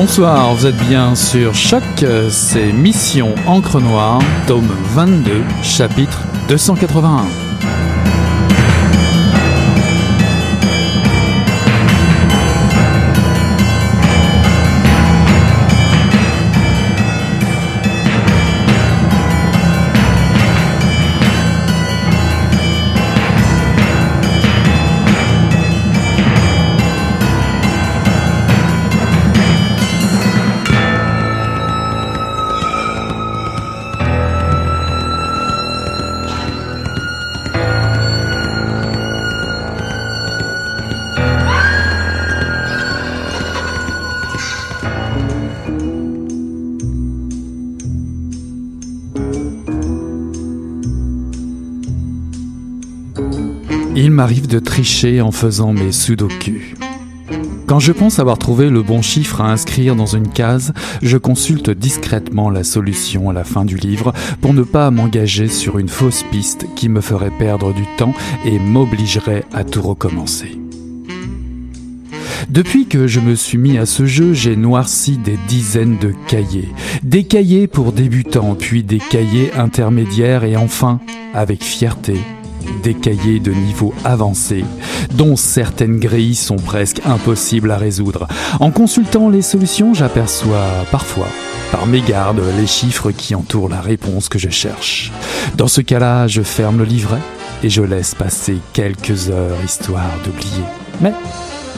Bonsoir, vous êtes bien sur Choc, c'est Mission Encre Noire, tome 22, chapitre 281. En faisant mes sudoku. Quand je pense avoir trouvé le bon chiffre à inscrire dans une case, je consulte discrètement la solution à la fin du livre pour ne pas m'engager sur une fausse piste qui me ferait perdre du temps et m'obligerait à tout recommencer. Depuis que je me suis mis à ce jeu, j'ai noirci des dizaines de cahiers. Des cahiers pour débutants, puis des cahiers intermédiaires et enfin, avec fierté, des cahiers de niveau avancé, dont certaines grilles sont presque impossibles à résoudre. En consultant les solutions, j'aperçois parfois, par mégarde, les chiffres qui entourent la réponse que je cherche. Dans ce cas-là, je ferme le livret et je laisse passer quelques heures histoire d'oublier. Mais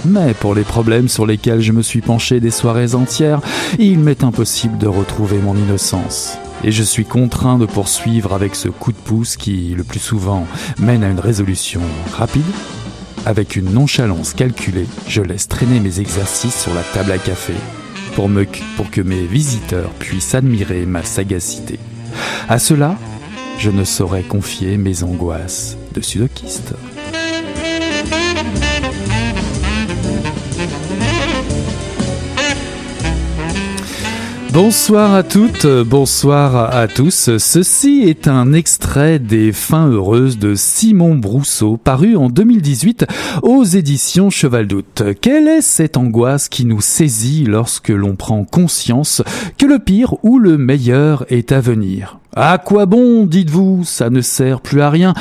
mais pour les problèmes sur lesquels je me suis penché des soirées entières, il m'est impossible de retrouver mon innocence. Et je suis contraint de poursuivre avec ce coup de pouce qui, le plus souvent, mène à une résolution rapide. Avec une nonchalance calculée, je laisse traîner mes exercices sur la table à café pour, que mes visiteurs puissent admirer ma sagacité. À cela, je ne saurais confier mes angoisses de sudokiste. Bonsoir à toutes, bonsoir à tous. Ceci est un extrait des Fins heureuses de Simon Brousseau, paru en 2018 aux éditions Cheval d'Août. Quelle est cette angoisse qui nous saisit lorsque l'on prend conscience que le pire ou le meilleur est à venir? À quoi bon, dites-vous, ça ne sert plus à rien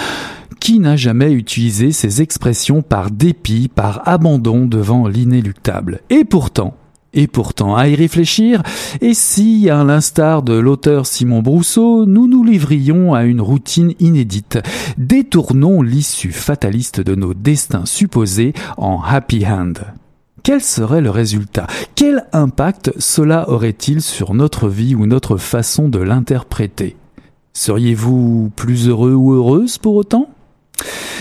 Qui n'a jamais utilisé ces expressions par dépit, par abandon devant l'inéluctable? Et pourtant, et pourtant, à y réfléchir, et si, à l'instar de l'auteur Simon Brousseau, nous nous livrions à une routine inédite, détournons l'issue fataliste de nos destins supposés en happy hand. Quel serait le résultat? Quel impact cela aurait-il sur notre vie ou notre façon de l'interpréter? Seriez-vous plus heureux ou heureuse pour autant?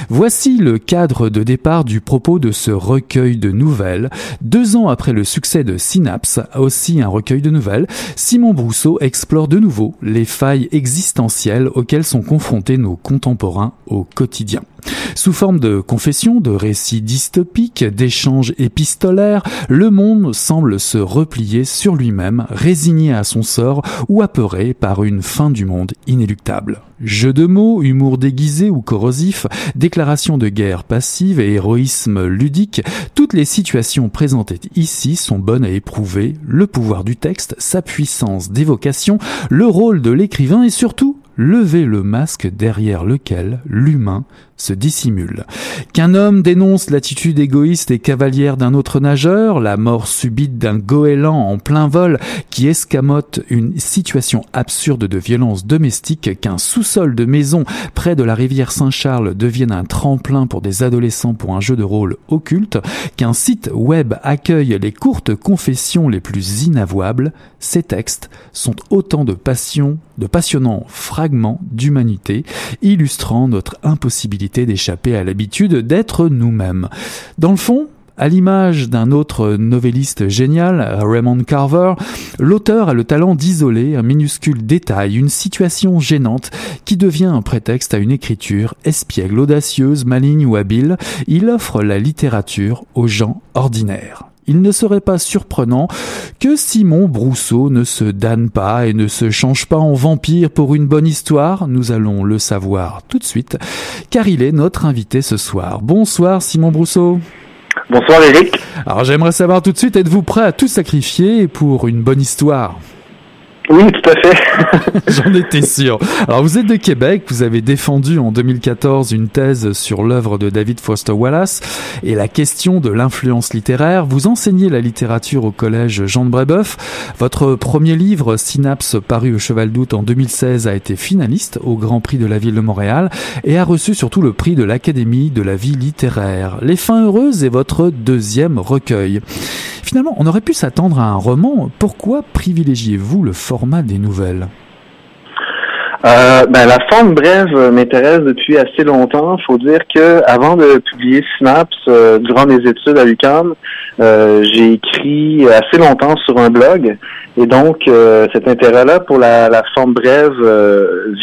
Voici le cadre de départ du propos de ce recueil de nouvelles. Deux ans après le succès de Synapse, aussi un recueil de nouvelles, Simon Brousseau explore de nouveau les failles existentielles auxquelles sont confrontés nos contemporains au quotidien. Sous forme de confessions, de récits dystopiques, d'échanges épistolaires, le monde semble se replier sur lui-même, résigné à son sort ou apeuré par une fin du monde inéluctable. Jeux de mots, humour déguisé ou corrosif, déclaration de guerre passive et héroïsme ludique, toutes les situations présentées ici sont bonnes à éprouver, le pouvoir du texte, sa puissance d'évocation, le rôle de l'écrivain et surtout lever le masque derrière lequel l'humain se dissimule. Qu'un homme dénonce l'attitude égoïste et cavalière d'un autre nageur, la mort subite d'un goéland en plein vol qui escamote une situation absurde de violence domestique, qu'un sous-sol de maison près de la rivière Saint-Charles devienne un tremplin pour des adolescents pour un jeu de rôle occulte, qu'un site web accueille les courtes confessions les plus inavouables, ces textes sont autant de passions, de passionnants fragments d'humanité, illustrant notre impossibilité d'échapper à l'habitude d'être nous-mêmes. Dans le fond, à l'image d'un autre novelliste génial, Raymond Carver, l'auteur a le talent d'isoler un minuscule détail, une situation gênante qui devient un prétexte à une écriture espiègle, audacieuse, maligne ou habile. Il offre la littérature aux gens ordinaires il ne serait pas surprenant que Simon Brousseau ne se damne pas et ne se change pas en vampire pour une bonne histoire. Nous allons le savoir tout de suite, car il est notre invité ce soir. Bonsoir Simon Brousseau. Bonsoir Eric. Alors j'aimerais savoir tout de suite, êtes-vous prêt à tout sacrifier pour une bonne histoire? Oui, tout à fait. J'en étais sûr. Alors, vous êtes de Québec, vous avez défendu en 2014 une thèse sur l'œuvre de David Foster Wallace et la question de l'influence littéraire. Vous enseignez la littérature au collège Jean de Brébeuf. Votre premier livre, Synapse, paru au Cheval d'Août en 2016, a été finaliste au Grand Prix de la ville de Montréal et a reçu surtout le prix de l'Académie de la vie littéraire. Les fins heureuses est votre deuxième recueil. Finalement, on aurait pu s'attendre à un roman. Pourquoi privilégiez-vous le format des nouvelles? Euh, ben, la forme brève m'intéresse depuis assez longtemps. Faut dire que avant de publier Synapse euh, durant mes études à l'UQAM, euh, j'ai écrit assez longtemps sur un blog. Et donc, cet intérêt-là pour la, forme brève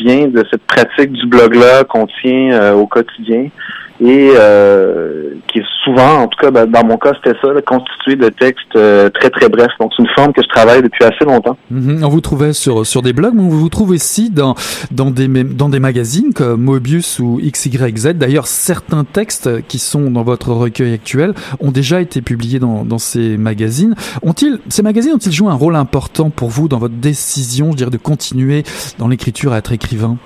vient de cette pratique du blog-là qu'on tient au quotidien et euh, qui est souvent, en tout cas ben, dans mon cas, c'était ça, constitué de textes euh, très très brefs. Donc c'est une forme que je travaille depuis assez longtemps. Mhm. On vous trouvait sur sur des blogs, mais on vous trouve aussi dans dans des dans des magazines comme Mobius ou XYZ. D'ailleurs, certains textes qui sont dans votre recueil actuel ont déjà été publiés dans dans ces magazines. Ont-ils ces magazines ont-ils joué un rôle important pour vous dans votre décision, je dirais, de continuer dans l'écriture à être écrivain?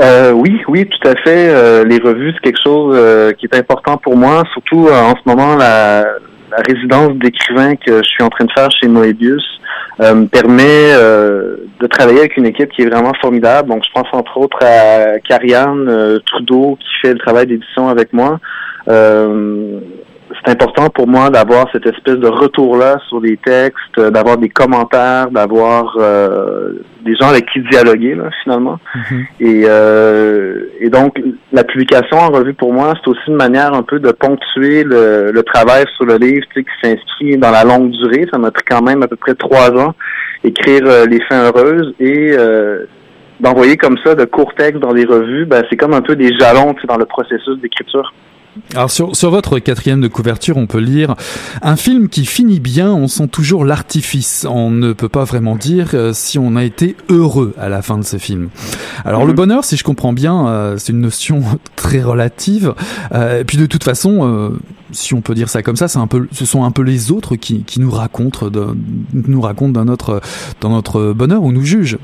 Euh, oui, oui, tout à fait. Euh, les revues, c'est quelque chose euh, qui est important pour moi, surtout euh, en ce moment, la, la résidence d'écrivain que je suis en train de faire chez Moebius me permet de travailler avec une équipe qui est vraiment formidable. Donc, je pense entre autres à Carianne Trudeau qui fait le travail d'édition avec moi c'est important pour moi d'avoir cette espèce de retour-là sur les textes, d'avoir des commentaires, d'avoir euh, des gens avec qui dialoguer là, finalement. Mm-hmm. Et, euh, et donc la publication en revue pour moi, c'est aussi une manière un peu de ponctuer le, le travail sur le livre tu sais, qui s'inscrit dans la longue durée. Ça m'a pris quand même à peu près trois ans écrire euh, les fins heureuses et euh, d'envoyer comme ça de courts textes dans des revues, ben, c'est comme un peu des jalons tu sais, dans le processus d'écriture. Alors sur, sur votre quatrième de couverture, on peut lire un film qui finit bien, on sent toujours l'artifice. On ne peut pas vraiment dire euh, si on a été heureux à la fin de ce film. Alors le mhm. bonheur, si je comprends bien, euh, c'est une notion très relative. Euh, et puis de toute façon, si on peut dire ça comme ça, c'est un peu, ce sont un peu les autres qui, qui nous racontent, de, nous racontent dans notre, dans notre bonheur ou nous jugent.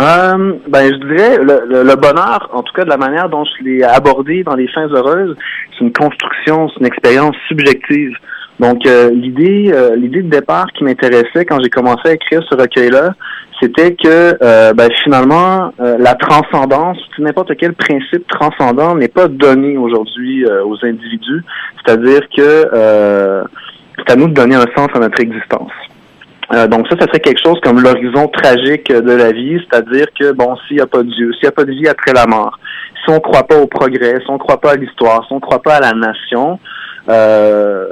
Euh, ben, je dirais le, le, bonheur, en tout cas de la manière dont je l'ai abordé dans les fins heureuses, c'est une construction, c'est une expérience subjective. Donc euh, l'idée, euh, l'idée de départ qui m'intéressait quand j'ai commencé à écrire ce recueil-là, c'était que euh, ben, finalement la transcendance, n'importe quel principe transcendant n'est pas donné aujourd'hui aux individus. C'est-à-dire que c'est à nous de donner un sens à notre existence. Euh, donc ça, ça serait quelque chose comme l'horizon tragique de la vie, c'est-à-dire que, bon, s'il n'y a pas de Dieu, s'il n'y a pas de vie après la mort, si on ne croit pas au progrès, si on ne croit pas à l'histoire, si on ne croit pas à la nation, euh,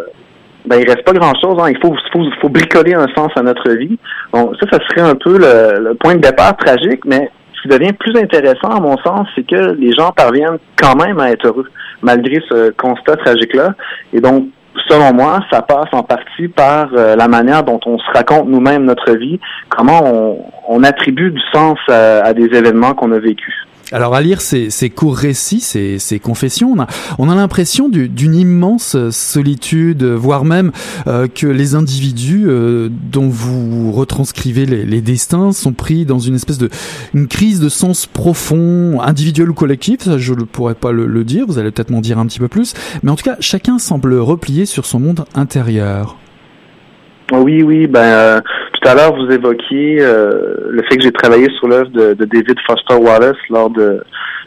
ben il reste pas grand-chose. Hein. Il faut, faut, faut, bricoler un sens à notre vie. Donc ça, ça serait un peu le, point de départ tragique, mais ce qui devient plus intéressant, à mon sens, c'est que les gens parviennent quand même à être heureux, malgré ce constat tragique-là. Et donc, selon moi, ça passe en partie par euh, la manière dont on se raconte nous-mêmes notre vie, comment on, on attribue du sens à des événements qu'on a vécus. Alors à lire ces, ces courts récits, ces, ces confessions, on a, on a l'impression d'une immense solitude, voire même euh, que les individus euh, dont vous retranscrivez les, les, destins sont pris dans une espèce de une crise de sens profond, individuel ou collectif. Ça, je ne pourrais pas le, le dire. Vous allez peut-être m'en dire un petit peu plus. Mais en tout cas, chacun semble replié sur son monde intérieur. Oui, oui, ben euh, tout à l'heure vous évoquiez euh, le fait que j'ai travaillé sur l'œuvre de, David Foster Wallace lors de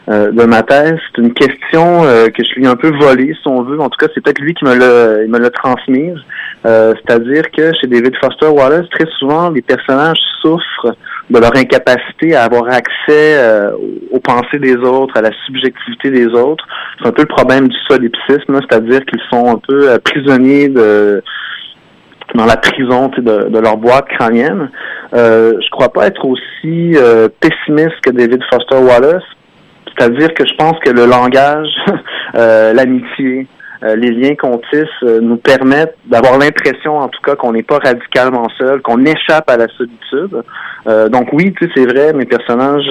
euh, de ma thèse. C'est une question que je lui ai un peu volée, si on veut. En tout cas, c'est peut-être lui qui me l'a me transmise. C'est-à-dire que chez David Foster Wallace, très souvent, les personnages souffrent de leur incapacité à avoir accès aux pensées des autres, à la subjectivité des autres. C'est un peu le problème du solipsisme, c'est-à-dire qu'ils sont un peu prisonniers de dans la prison de, de, leur boîte crânienne. Euh, je crois pas être aussi euh, pessimiste que David Foster Wallace. C'est-à-dire que je pense que le langage, euh, l'amitié, euh, les liens qu'on tisse nous permettent d'avoir l'impression, en tout cas, qu'on n'est pas radicalement seul, qu'on échappe à la solitude. donc oui, tu sais, c'est vrai, mes personnages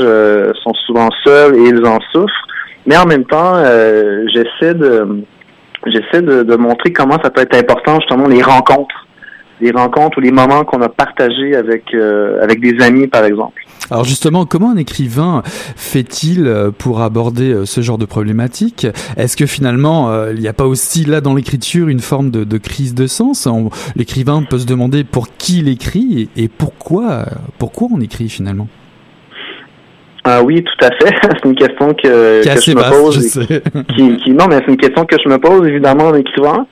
sont souvent seuls et ils en souffrent. Mais en même temps, j'essaie de j'essaie de, de, montrer comment ça peut être important justement les rencontres les rencontres ou les moments qu'on a partagés avec euh, avec des amis, par exemple. Alors justement, comment un écrivain fait-il euh, pour aborder euh, ce genre de problématique? Est-ce que finalement, il n'y a pas aussi là dans l'écriture une forme de, de crise de sens? L'écrivain peut se demander pour qui il écrit et, pourquoi pourquoi on écrit finalement? Ah oui, tout à fait. c'est une question que, que je me pose. qui, qui, non, mais c'est une question que je me pose évidemment en écrivant.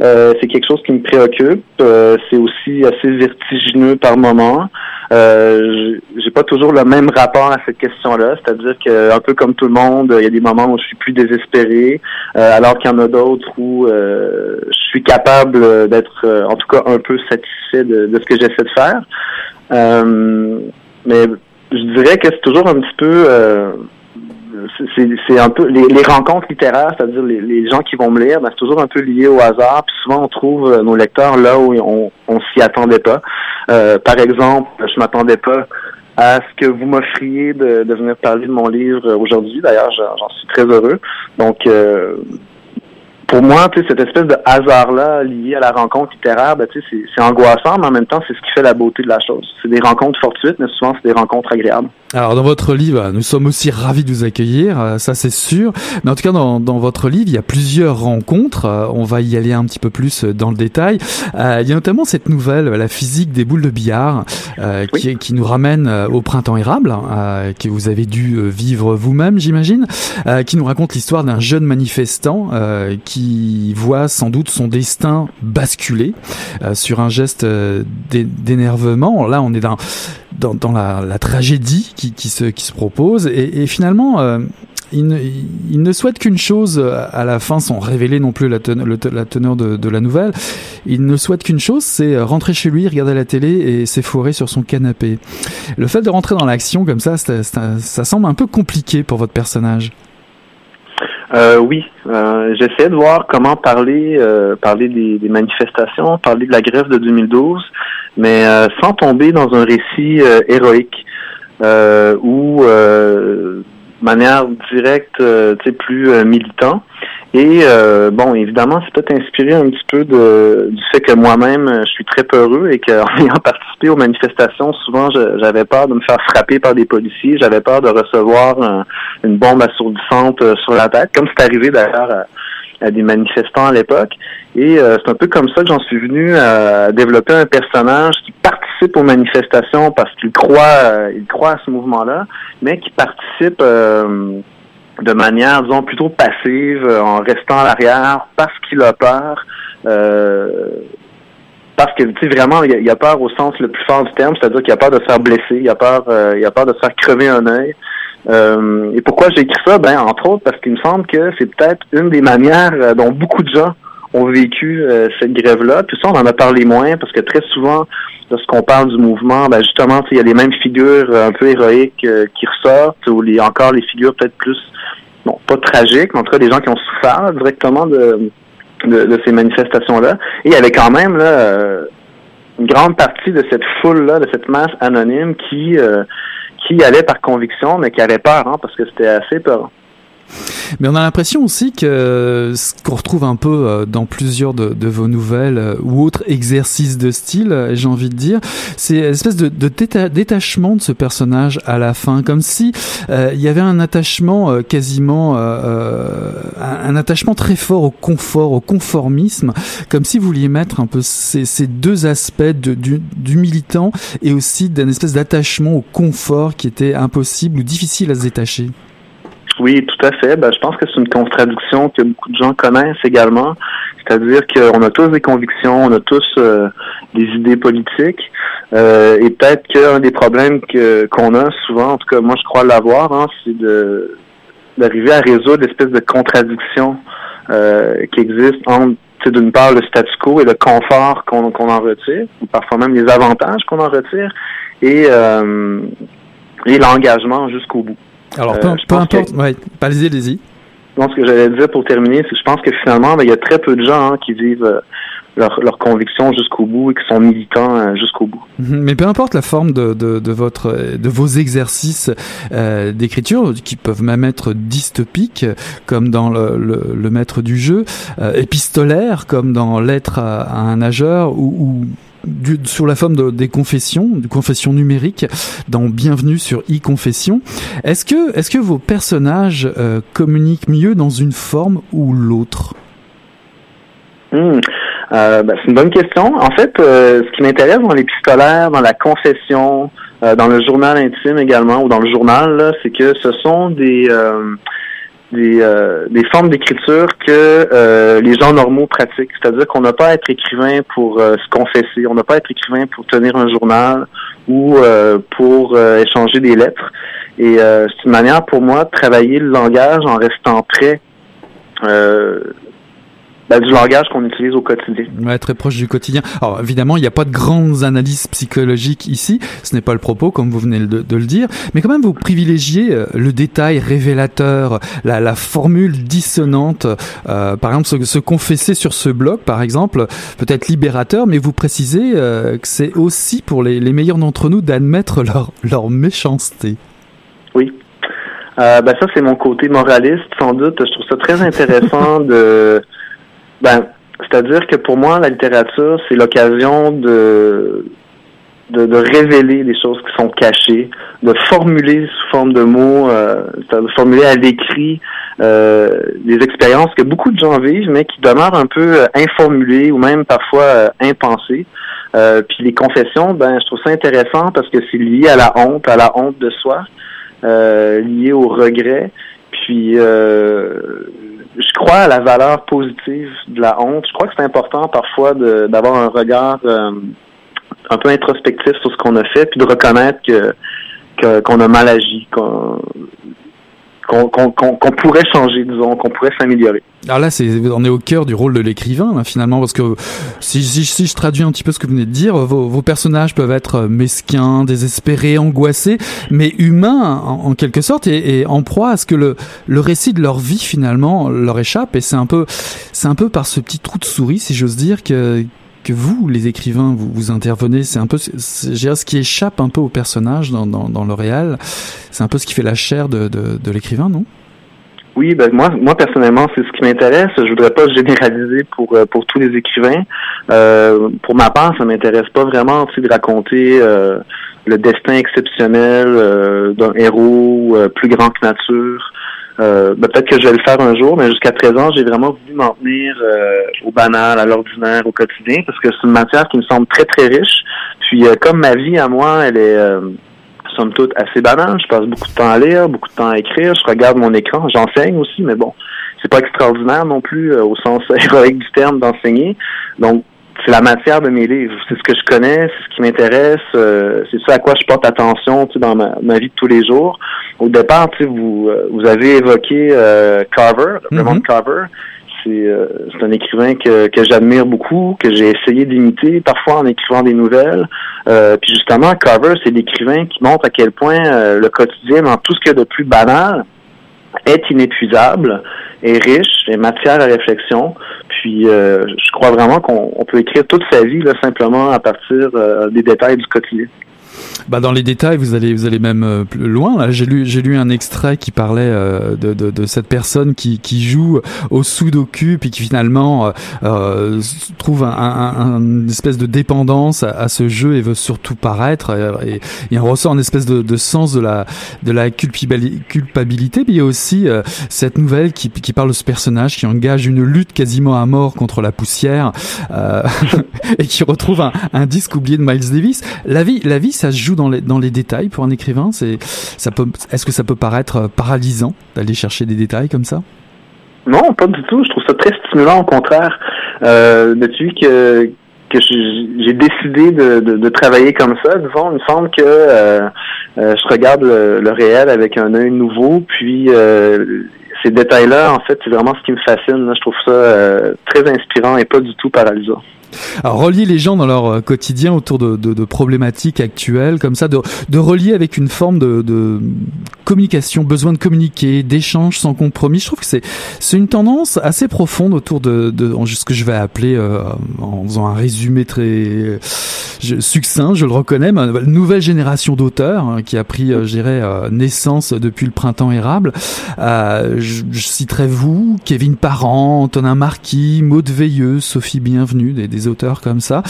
Euh, c'est quelque chose qui me préoccupe. Euh, c'est aussi assez vertigineux par moment. Euh, j'ai pas toujours le même rapport à cette question-là, c'est-à-dire que un peu comme tout le monde, il y a des moments où je suis plus désespéré, euh, alors qu'il y en a d'autres où je suis capable d'être, en tout cas, un peu satisfait de, de ce que j'essaie de faire. mais je dirais que c'est toujours un petit peu c'est un peu les, rencontres littéraires, c'est-à-dire les, gens qui vont me lire, ben, c'est toujours un peu lié au hasard. Puis souvent on trouve euh, nos lecteurs là où on, on s'y attendait pas. Euh, par exemple, je m'attendais pas à ce que vous m'offriez de, venir parler de mon livre aujourd'hui. D'ailleurs, j'en suis très heureux. Donc euh, pour moi, tu sais, cette espèce de hasard-là lié à la rencontre littéraire, ben, tu sais, c'est angoissant, mais en même temps, c'est ce qui fait la beauté de la chose. C'est des rencontres fortuites, mais souvent, c'est des rencontres agréables. Alors, dans votre livre, nous sommes aussi ravis de vous accueillir, euh, ça c'est sûr. Mais en tout cas, dans, dans, votre livre, il y a plusieurs rencontres. Euh, on va y aller un petit peu plus euh, dans le détail. il y a notamment cette nouvelle, La physique des boules de billard, qui, qui, nous ramène au printemps érable, que vous avez dû vivre vous-même, j'imagine, qui nous raconte l'histoire d'un jeune manifestant qui voit sans doute son destin basculer euh, sur un geste euh, d'énervement. Là, on est dans dans, la, tragédie qui, se qui se propose et, finalement. Euh, il ne, souhaite qu'une chose à la fin, sans révéler non plus la teneur, de, la nouvelle. Il ne souhaite qu'une chose, c'est rentrer chez lui, regarder la télé et s'efforer sur son canapé. Le fait de rentrer dans l'action comme ça, ça semble un peu compliqué pour votre personnage. Euh, oui, euh, j'essaie de voir comment parler euh, parler des, des, manifestations, parler de la grève de 2012, mais euh, sans tomber dans un récit euh, héroïque ou manière directe, tu sais, plus militant. Et euh, bon, évidemment, c'est peut-être inspiré un petit peu de, du fait que moi-même, euh, je suis très peureux et qu'en ayant participé aux manifestations, souvent, j'avais peur de me faire frapper par des policiers, j'avais peur de recevoir une bombe assourdissante euh, sur la tête, comme c'est arrivé d'ailleurs à, des manifestants à l'époque. Et c'est un peu comme ça que j'en suis venu à développer un personnage qui participe aux manifestations parce qu'il croit, il croit à ce mouvement-là, mais qui participe de manière, disons, plutôt passive, euh, en restant à l'arrière, parce qu'il a peur. Euh, parce que, tu sais, vraiment, il a, peur au sens le plus fort du terme, c'est-à-dire qu'il a peur de se faire blesser, il a peur, euh, il a peur de se faire crever un œil. Euh, et pourquoi j'ai écrit ça? Ben, entre autres, parce qu'il me semble que c'est peut-être une des manières dont beaucoup de gens ont vécu cette grève-là. Puis ça, on en a parlé moins, parce que très souvent, lorsqu'on parle du mouvement, ben justement, il y a les mêmes figures un peu héroïques qui ressortent, ou les, encore les figures peut-être plus bon, pas tragique, mais en tout cas des gens qui ont souffert directement de, de, ces manifestations-là. Et il y avait quand même là, euh, une grande partie de cette foule-là, de cette masse anonyme qui, euh, qui allait par conviction, mais qui avait peur, hein, parce que c'était assez peur. Mais on a l'impression aussi que ce qu'on retrouve un peu euh, dans plusieurs de, vos nouvelles euh, ou autres exercices de style, euh, j'ai envie de dire, c'est espèce de, détachement de ce personnage à la fin, comme si il y avait un attachement quasiment, un, attachement très fort au confort, au conformisme, comme si vous vouliez mettre un peu ces, deux aspects du, du militant et aussi d'un espèce d'attachement au confort qui était impossible ou difficile à se détacher. Oui, tout à fait. Ben, je pense que c'est une contradiction que beaucoup de gens connaissent également. C'est-à-dire qu'on a tous des convictions, on a tous euh, des idées politiques. Euh, et peut-être qu'un des problèmes que qu'on a souvent, en tout cas moi je crois l'avoir, hein, c'est d'arriver à résoudre l'espèce de contradiction euh, qui existe entre d'une part le statu quo et le confort qu'on qu'on en retire, ou parfois même les avantages qu'on en retire, et, et l'engagement jusqu'au bout. Alors, peu, euh, importe, ouais, allez-y, allez-y. ce que j'allais dire pour terminer, c'est que je pense que finalement, ben, il y a très peu de gens hein, qui vivent euh, leurs leur convictions jusqu'au bout et qui sont militants euh, jusqu'au bout. Mhm. Mais peu importe la forme de, de, de votre, de vos exercices euh, d'écriture, qui peuvent même être dystopiques, comme dans le, le, le maître du jeu, épistolaires, comme dans Lettre à, à un nageur, ou, ou du, sur la forme de, des confessions, de confessions numériques, dans Bienvenue sur e-confession. Est-ce que, vos personnages euh, communiquent mieux dans une forme ou l'autre? Hmm. euh, ben, C'est une bonne question. En fait, euh, ce qui m'intéresse dans l'épistolaire, dans la confession, dans le journal intime également, ou dans le journal, c'est que ce sont des des, euh, des formes d'écriture que euh, les gens normaux pratiquent. C'est-à-dire qu'on n'a pas à être écrivain pour euh, se confesser, on n'a pas à être écrivain pour tenir un journal ou pour échanger des lettres. Et c'est une manière pour moi de travailler le langage en restant prêt ben, du langage qu'on utilise au quotidien. Ouais, très proche du quotidien. Alors évidemment, il n'y a pas de grandes analyses psychologiques ici, ce n'est pas le propos comme vous venez de, de le dire, mais quand même vous privilégiez euh, le détail révélateur, la, la formule dissonante, euh, par exemple se, se, confesser sur ce blog par exemple, peut-être libérateur, mais vous précisez euh, que c'est aussi pour les, les meilleurs d'entre nous d'admettre leur, leur méchanceté. Oui. Euh, ben ça c'est mon côté moraliste sans doute. Je trouve ça très intéressant de ben, c'est-à-dire que pour moi, la littérature, c'est l'occasion de, de, de, révéler des choses qui sont cachées, de formuler sous forme de mots, euh, de formuler à l'écrit euh, des expériences que beaucoup de gens vivent, mais qui demeurent un peu euh, informulées ou même parfois euh, impensées. Euh, puis les confessions, ben, je trouve ça intéressant parce que c'est lié à la honte, à la honte de soi, euh, lié au regret. Puis je crois à la valeur positive de la honte. Je crois que c'est important parfois d'avoir un regard euh, un peu introspectif sur ce qu'on a fait, puis de reconnaître que qu'on a mal agi, qu'on pourrait changer, disons, qu'on pourrait s'améliorer. Alors là, c'est, on est au cœur du rôle de l'écrivain, hein, finalement, parce que si, si, je traduis un petit peu ce que vous venez de dire, vos, personnages peuvent être mesquins, désespérés, angoissés, mais humains en, quelque sorte, et, et, en proie à ce que le, le récit de leur vie finalement leur échappe. Et c'est un peu, c'est un peu par ce petit trou de souris, si j'ose dire, que que vous, les écrivains, vous, vous intervenez. C'est un peu ce qui échappe un peu au personnage dans, dans, dans le réel. C'est un peu ce qui fait la chair de, l'écrivain, non? Oui, ben moi, moi personnellement, c'est ce qui m'intéresse. Je voudrais pas généraliser pour euh, pour tous les écrivains. Euh, pour ma part, ça m'intéresse pas vraiment de raconter euh, le destin exceptionnel d'un héros plus grand que nature. Ben, peut-être que je vais le faire un jour, mais jusqu'à présent, j'ai vraiment voulu m'en tenir au banal, à l'ordinaire, au quotidien, parce que c'est une matière qui me semble très très riche. Puis comme ma vie à moi, elle est somme toute assez banal. Je passe beaucoup de temps à lire, beaucoup de temps à écrire. Je regarde mon écran. J'enseigne aussi, mais bon, c'est pas extraordinaire non plus euh, au sens héroïque du terme d'enseigner. Donc, c'est la matière de mes livres. C'est ce que je connais, c'est ce qui m'intéresse, euh, c'est ça à quoi je porte attention tu sais, dans ma, vie de tous les jours. Au départ, tu sais, vous, euh, vous avez évoqué Carver, le mm Carver. Euh, c'est un écrivain que, que j'admire beaucoup, que j'ai essayé d'imiter parfois en écrivant des nouvelles. Euh, puis justement, Cover, c'est l'écrivain qui montre à quel point euh, le quotidien, dans tout ce qu'il y a de plus banal, est inépuisable, est riche, est matière à réflexion. Puis je crois vraiment qu'on peut écrire toute sa vie là, simplement à partir des détails du quotidien. Bah dans les détails, vous allez vous allez même euh, plus loin. J'ai lu j'ai lu un extrait qui parlait euh, de, de, de, cette personne qui, qui joue au sudoku puis qui finalement euh, euh trouve un, un, une espèce de dépendance à, ce jeu et veut surtout paraître. Et, il ressort une espèce de, de, sens de la de la culpabilité. Puis il y a aussi cette nouvelle qui, qui parle de ce personnage qui engage une lutte quasiment à mort contre la poussière et qui retrouve un disque oublié de Miles Davis. La vie la vie ça se joue dans les, dans les détails pour un écrivain C'est, ça peut, est-ce que ça peut paraître euh, paralysant d'aller chercher des détails comme ça? Non, pas du tout. Je trouve ça très stimulant, au contraire. Depuis que que j'ai décidé de, de, travailler comme ça, disons, il me semble que euh, euh, je regarde le, réel avec un œil nouveau, puis ces détails-là, en fait, c'est vraiment ce qui me fascine. Je trouve ça très inspirant et pas du tout paralysant. Alors, relier les gens dans leur euh, quotidien autour de, problématiques actuelles, comme ça, de, relier avec une forme de, communication, besoin de communiquer, d'échange sans compromis. Je trouve que c'est une tendance assez profonde autour de, ce que je vais appeler, euh, en faisant un résumé très succinct, je le reconnais, mais une nouvelle génération d'auteurs hein, qui a pris, euh, dirais, naissance depuis le printemps érable. Euh, je, citerai vous, Kevin Parent, Antonin Marquis, Maud Veilleux, Sophie Bienvenue, des auteurs comme ça.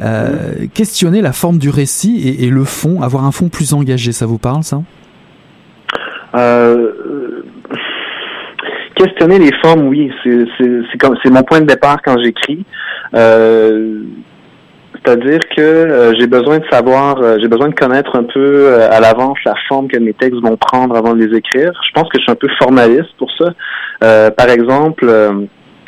Euh, questionner la forme du récit et, le fond, avoir un fond plus engagé, ça vous parle ça? Euh, Questionner les formes, oui, c'est mon point de départ quand j'écris. Euh, c'est-à-dire que j'ai besoin de savoir, j'ai besoin de connaître un peu à l'avance la forme que mes textes vont prendre avant de les écrire. Je pense que je suis un peu formaliste pour ça. par exemple,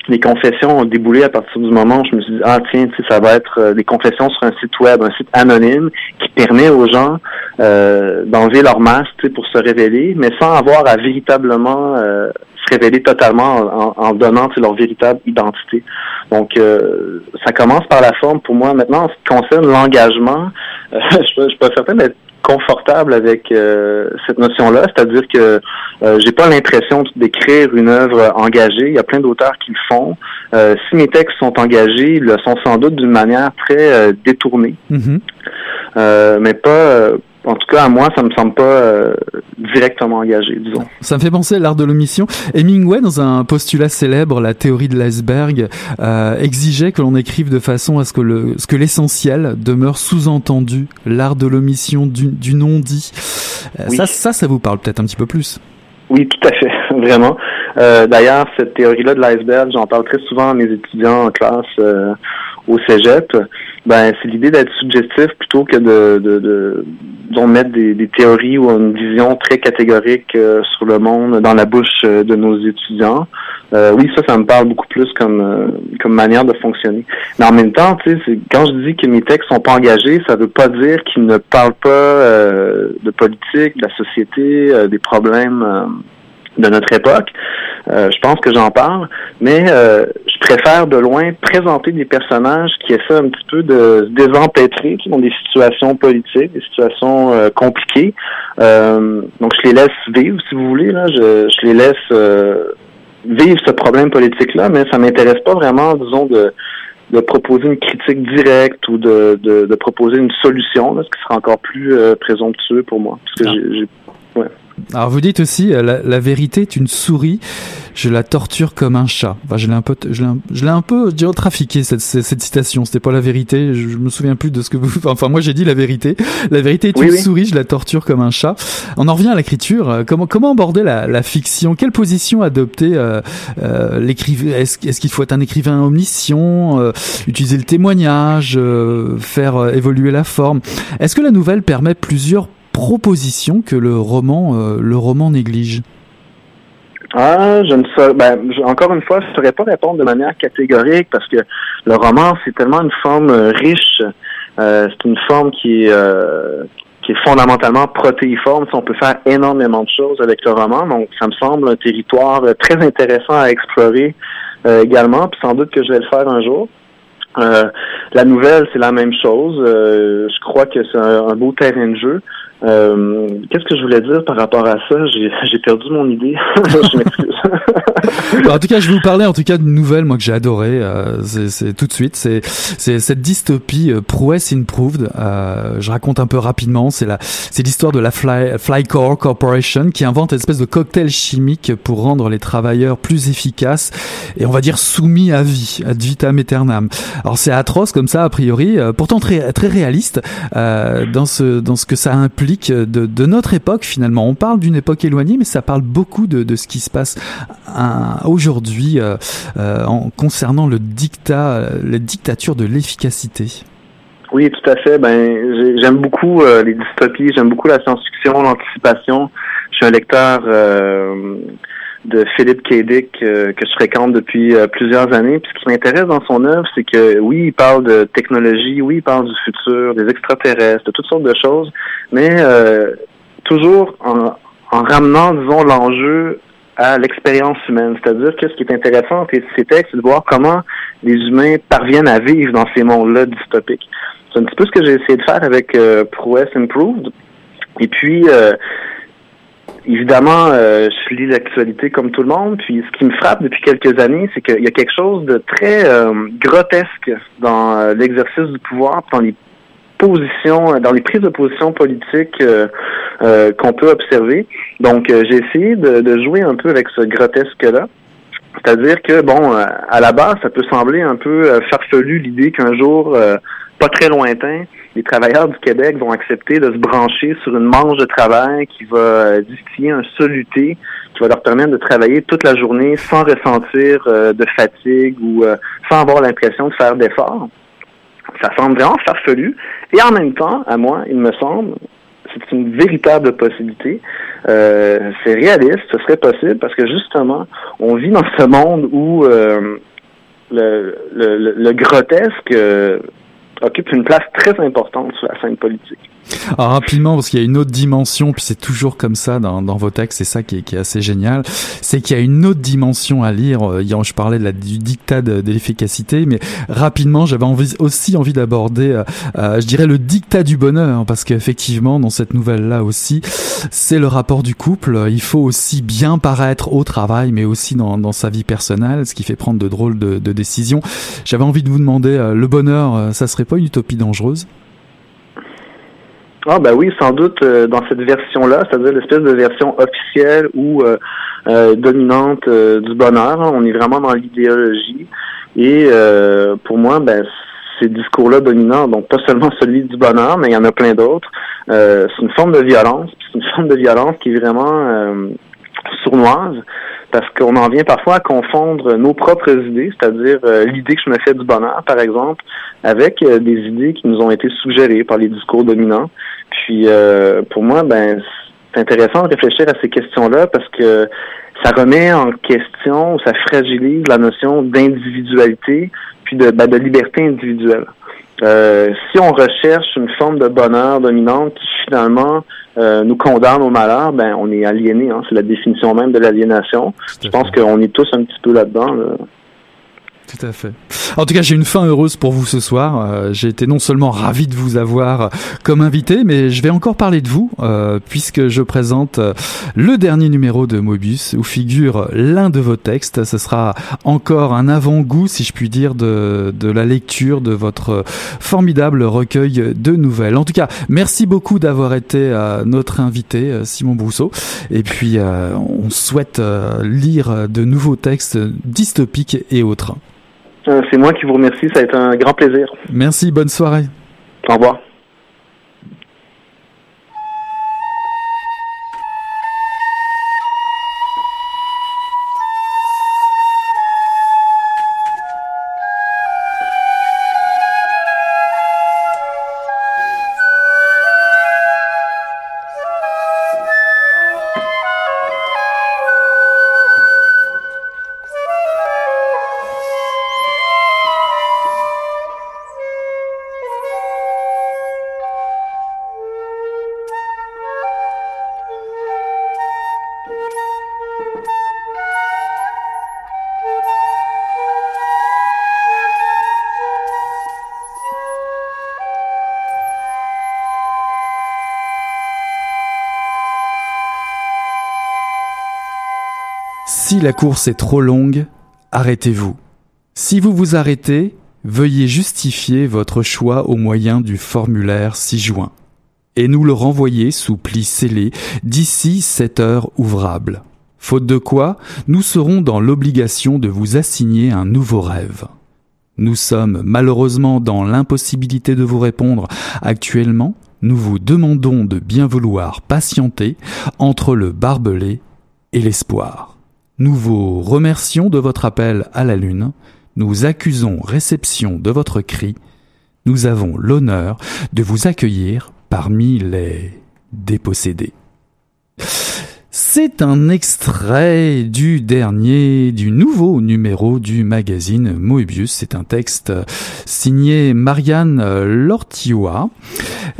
les confessions ont déboulé à partir du moment où je me suis dit, ah tiens, ça va être euh, des confessions sur un site web, un site anonyme qui permet aux gens euh, d'enlever leur masque pour se révéler, mais sans avoir à véritablement euh, se révéler totalement en, en donnant leur véritable identité. Donc, euh, ça commence par la forme pour moi. Maintenant, en ce qui concerne l'engagement, je ne suis pas certain d'être confortable avec euh, cette notion-là, c'est-à-dire que euh, j'ai pas l'impression d'écrire une œuvre engagée. Il y a plein d'auteurs qui le font. Euh, si mes textes sont engagés, ils le sont sans doute d'une manière très détournée, mm-hmm. mais pas en tout cas, à moi, ça me semble pas euh, directement engagé, disons. Ça me fait penser à l'art de l'omission. Hemingway, dans un postulat célèbre, la théorie de l'iceberg, euh, exigeait que l'on écrive de façon à ce que le, ce que l'essentiel demeure sous-entendu. L'art de l'omission du, du non-dit. Euh, ça, ça, ça vous parle peut-être un petit peu plus. Oui, tout à fait, vraiment. D'ailleurs, cette théorie-là de l'iceberg, j'en parle très souvent à mes étudiants en classe au cégep. Ben, c'est l'idée d'être suggestif plutôt que de, de, de mettre des, des, théories ou une vision très catégorique euh, sur le monde dans la bouche euh, de nos étudiants. Euh, oui, ça, ça me parle beaucoup plus comme comme manière de fonctionner. Mais en même temps, tu sais, quand je dis que mes textes sont pas engagés, ça veut pas dire qu'ils ne parlent pas de politique, de la société, des problèmes de notre époque. Euh, je pense que j'en parle, mais euh, je préfère de loin présenter des personnages qui essaient un petit peu de se désempêtrer dans des situations politiques, des situations euh, compliquées. donc je les laisse vivre, si vous voulez. Là, je, je les laisse vivre ce problème politique-là, mais ça m'intéresse pas vraiment, disons, de de proposer une critique directe ou de, de, proposer une solution, ce qui sera encore plus présomptueux pour moi. Parce que j'ai Alors vous dites aussi, euh, la, la, vérité est une souris, je la torture comme un chat. Enfin, je l'ai un peu, je l'ai un, peu, je trafiqué cette, cette, citation. C'était pas la vérité. Je, me souviens plus de ce que vous. Enfin, moi j'ai dit la vérité. La vérité est une souris, je la torture comme un chat. On en revient à l'écriture. Euh, comment comment aborder la, la fiction? Quelle position adopter euh, euh, l'écrivain Est-ce est qu'il faut être un écrivain omniscient euh, Utiliser le témoignage, faire évoluer la forme? Est-ce que la nouvelle permet plusieurs proposition que le roman, euh, le roman néglige ah, je ne sais. Ben, encore une fois, je ne saurais pas répondre de manière catégorique parce que le roman, c'est tellement une forme euh, riche. Euh, c'est une forme qui est, qui est fondamentalement protéiforme. on peut faire énormément de choses avec le roman. Donc, ça me semble un territoire très intéressant à explorer également. Puis sans doute que je vais le faire un jour. la nouvelle, c'est la même chose. je crois que c'est un, beau terrain de jeu. Euh, Qu'est-ce que je voulais dire par rapport à ça? J'ai perdu mon idée. je m'excuse. en tout cas, je vais vous parler en tout cas d'une nouvelle moi que j'ai adoré. Euh, c'est tout de suite. C'est cette dystopie euh, Prouesse Improved. Euh, je raconte un peu rapidement. C'est la c'est l'histoire de la Fly, Flycore Corporation qui invente une espèce de cocktail chimique pour rendre les travailleurs plus efficaces et on va dire soumis à vie, ad vitam aeternam. Alors c'est atroce comme ça a priori, euh, pourtant très très réaliste dans ce dans ce que ça implique de, notre époque finalement. On parle d'une époque éloignée, mais ça parle beaucoup de, ce qui se passe aujourd'hui euh, euh, en concernant le dictat, la dictature de l'efficacité. Oui, tout à fait. Ben, j'aime beaucoup euh, les dystopies, j'aime beaucoup la science-fiction, l'anticipation. Je suis un lecteur de Philippe K. Dick que je fréquente depuis plusieurs années. Puis ce qui m'intéresse dans son œuvre, c'est que oui, il parle de technologie, oui, il parle du futur, des extraterrestres, de toutes sortes de choses, mais euh, toujours en, en, ramenant, disons, l'enjeu à l'expérience humaine. C'est-à-dire que ce qui est intéressant dans ces textes, c'est de voir comment les humains parviennent à vivre dans ces mondes-là dystopiques. C'est un petit peu ce que j'ai essayé de faire avec euh, Prowess Improved. Et puis, euh, évidemment, euh, je lis l'actualité comme tout le monde. Puis, ce qui me frappe depuis quelques années, c'est qu'il y a quelque chose de très euh, grotesque dans l'exercice du pouvoir, dans les positions, dans les prises de position politiques euh, euh, qu'on peut observer. Donc, euh, j'ai essayé de, jouer un peu avec ce grotesque-là. C'est-à-dire que, bon, à la base, ça peut sembler un peu farfelu l'idée qu'un jour, pas très lointain, les travailleurs du Québec vont accepter de se brancher sur une manche de travail qui va distiller un soluté qui va leur permettre de travailler toute la journée sans ressentir de fatigue ou sans avoir l'impression de faire d'efforts. Ça semble vraiment farfelu. Et en même temps, à moi, il me semble, c'est une véritable possibilité. Euh, c'est réaliste, ce serait possible parce que justement, on vit dans ce monde où euh, le, le, le, grotesque euh, occupe une place très importante sur la scène politique. Alors rapidement, parce qu'il y a une autre dimension, puis c'est toujours comme ça dans, vos textes, c'est ça qui est, assez génial, c'est qu'il y a une autre dimension à lire. Euh, je parlais du dictat de, l'efficacité, mais rapidement, j'avais aussi envie d'aborder, euh, euh, je dirais, le dictat du bonheur, parce qu'effectivement, dans cette nouvelle-là aussi, c'est le rapport du couple. Il faut aussi bien paraître au travail, mais aussi dans, sa vie personnelle, ce qui fait prendre de drôles de décisions. J'avais envie de vous demander, le bonheur, ça serait pas une utopie dangereuse? Ah ben oui, sans doute euh, dans cette version-là, c'est-à-dire l'espèce de version officielle ou euh, euh, dominante du bonheur. Hein. on est vraiment dans l'idéologie. Et pour moi, ben ces discours-là dominants, donc pas seulement celui du bonheur, mais il y en a plein d'autres. c'est une forme de violence. C'est une forme de violence qui est vraiment sournoise parce qu'on en vient parfois à confondre nos propres idées, c'est-à-dire l'idée que je me fais du bonheur, par exemple, avec des idées qui nous ont été suggérées par les discours dominants. Puis euh, pour moi, ben c'est intéressant de réfléchir à ces questions-là parce que ça remet en question, ça fragilise la notion d'individualité puis de, ben, de liberté individuelle. Euh, si on recherche une forme de bonheur dominante qui finalement euh, nous condamne au malheur, ben on est aliéné. Hein, c'est la définition même de l'aliénation. Je pense qu'on est tous un petit peu là-dedans. Là. Tout à fait. En tout cas, j'ai une fin heureuse pour vous ce soir. Euh, j'ai été non seulement ravi de vous avoir comme invité, mais je vais encore parler de vous, euh, puisque je présente euh, le dernier numéro de Mobius, où figure l'un de vos textes. Ce sera encore un avant-goût, si je puis dire, de, de la lecture de votre formidable recueil de nouvelles. En tout cas, merci beaucoup d'avoir été notre invité, Simon Brousseau. Et puis, on souhaite lire de nouveaux textes dystopiques et autres. Euh, c'est moi qui vous remercie. Ça a été un grand plaisir. Merci. Bonne soirée. Au revoir. Si la course est trop longue, arrêtez-vous. Si vous vous arrêtez, veuillez justifier votre choix au moyen du formulaire 6 juin et nous le renvoyer sous pli scellé d'ici 7 heures ouvrables. Faute de quoi, nous serons dans l'obligation de vous assigner un nouveau rêve. Nous sommes malheureusement dans l'impossibilité de vous répondre actuellement. Nous vous demandons de bien vouloir patienter entre le barbelé et l'espoir. Nous vous remercions de votre appel à la Lune. Nous accusons réception de votre cri. Nous avons l'honneur de vous accueillir parmi les dépossédés. C'est un extrait du dernier, du nouveau numéro du magazine Moebius. C'est un texte signé Marianne Lortioa.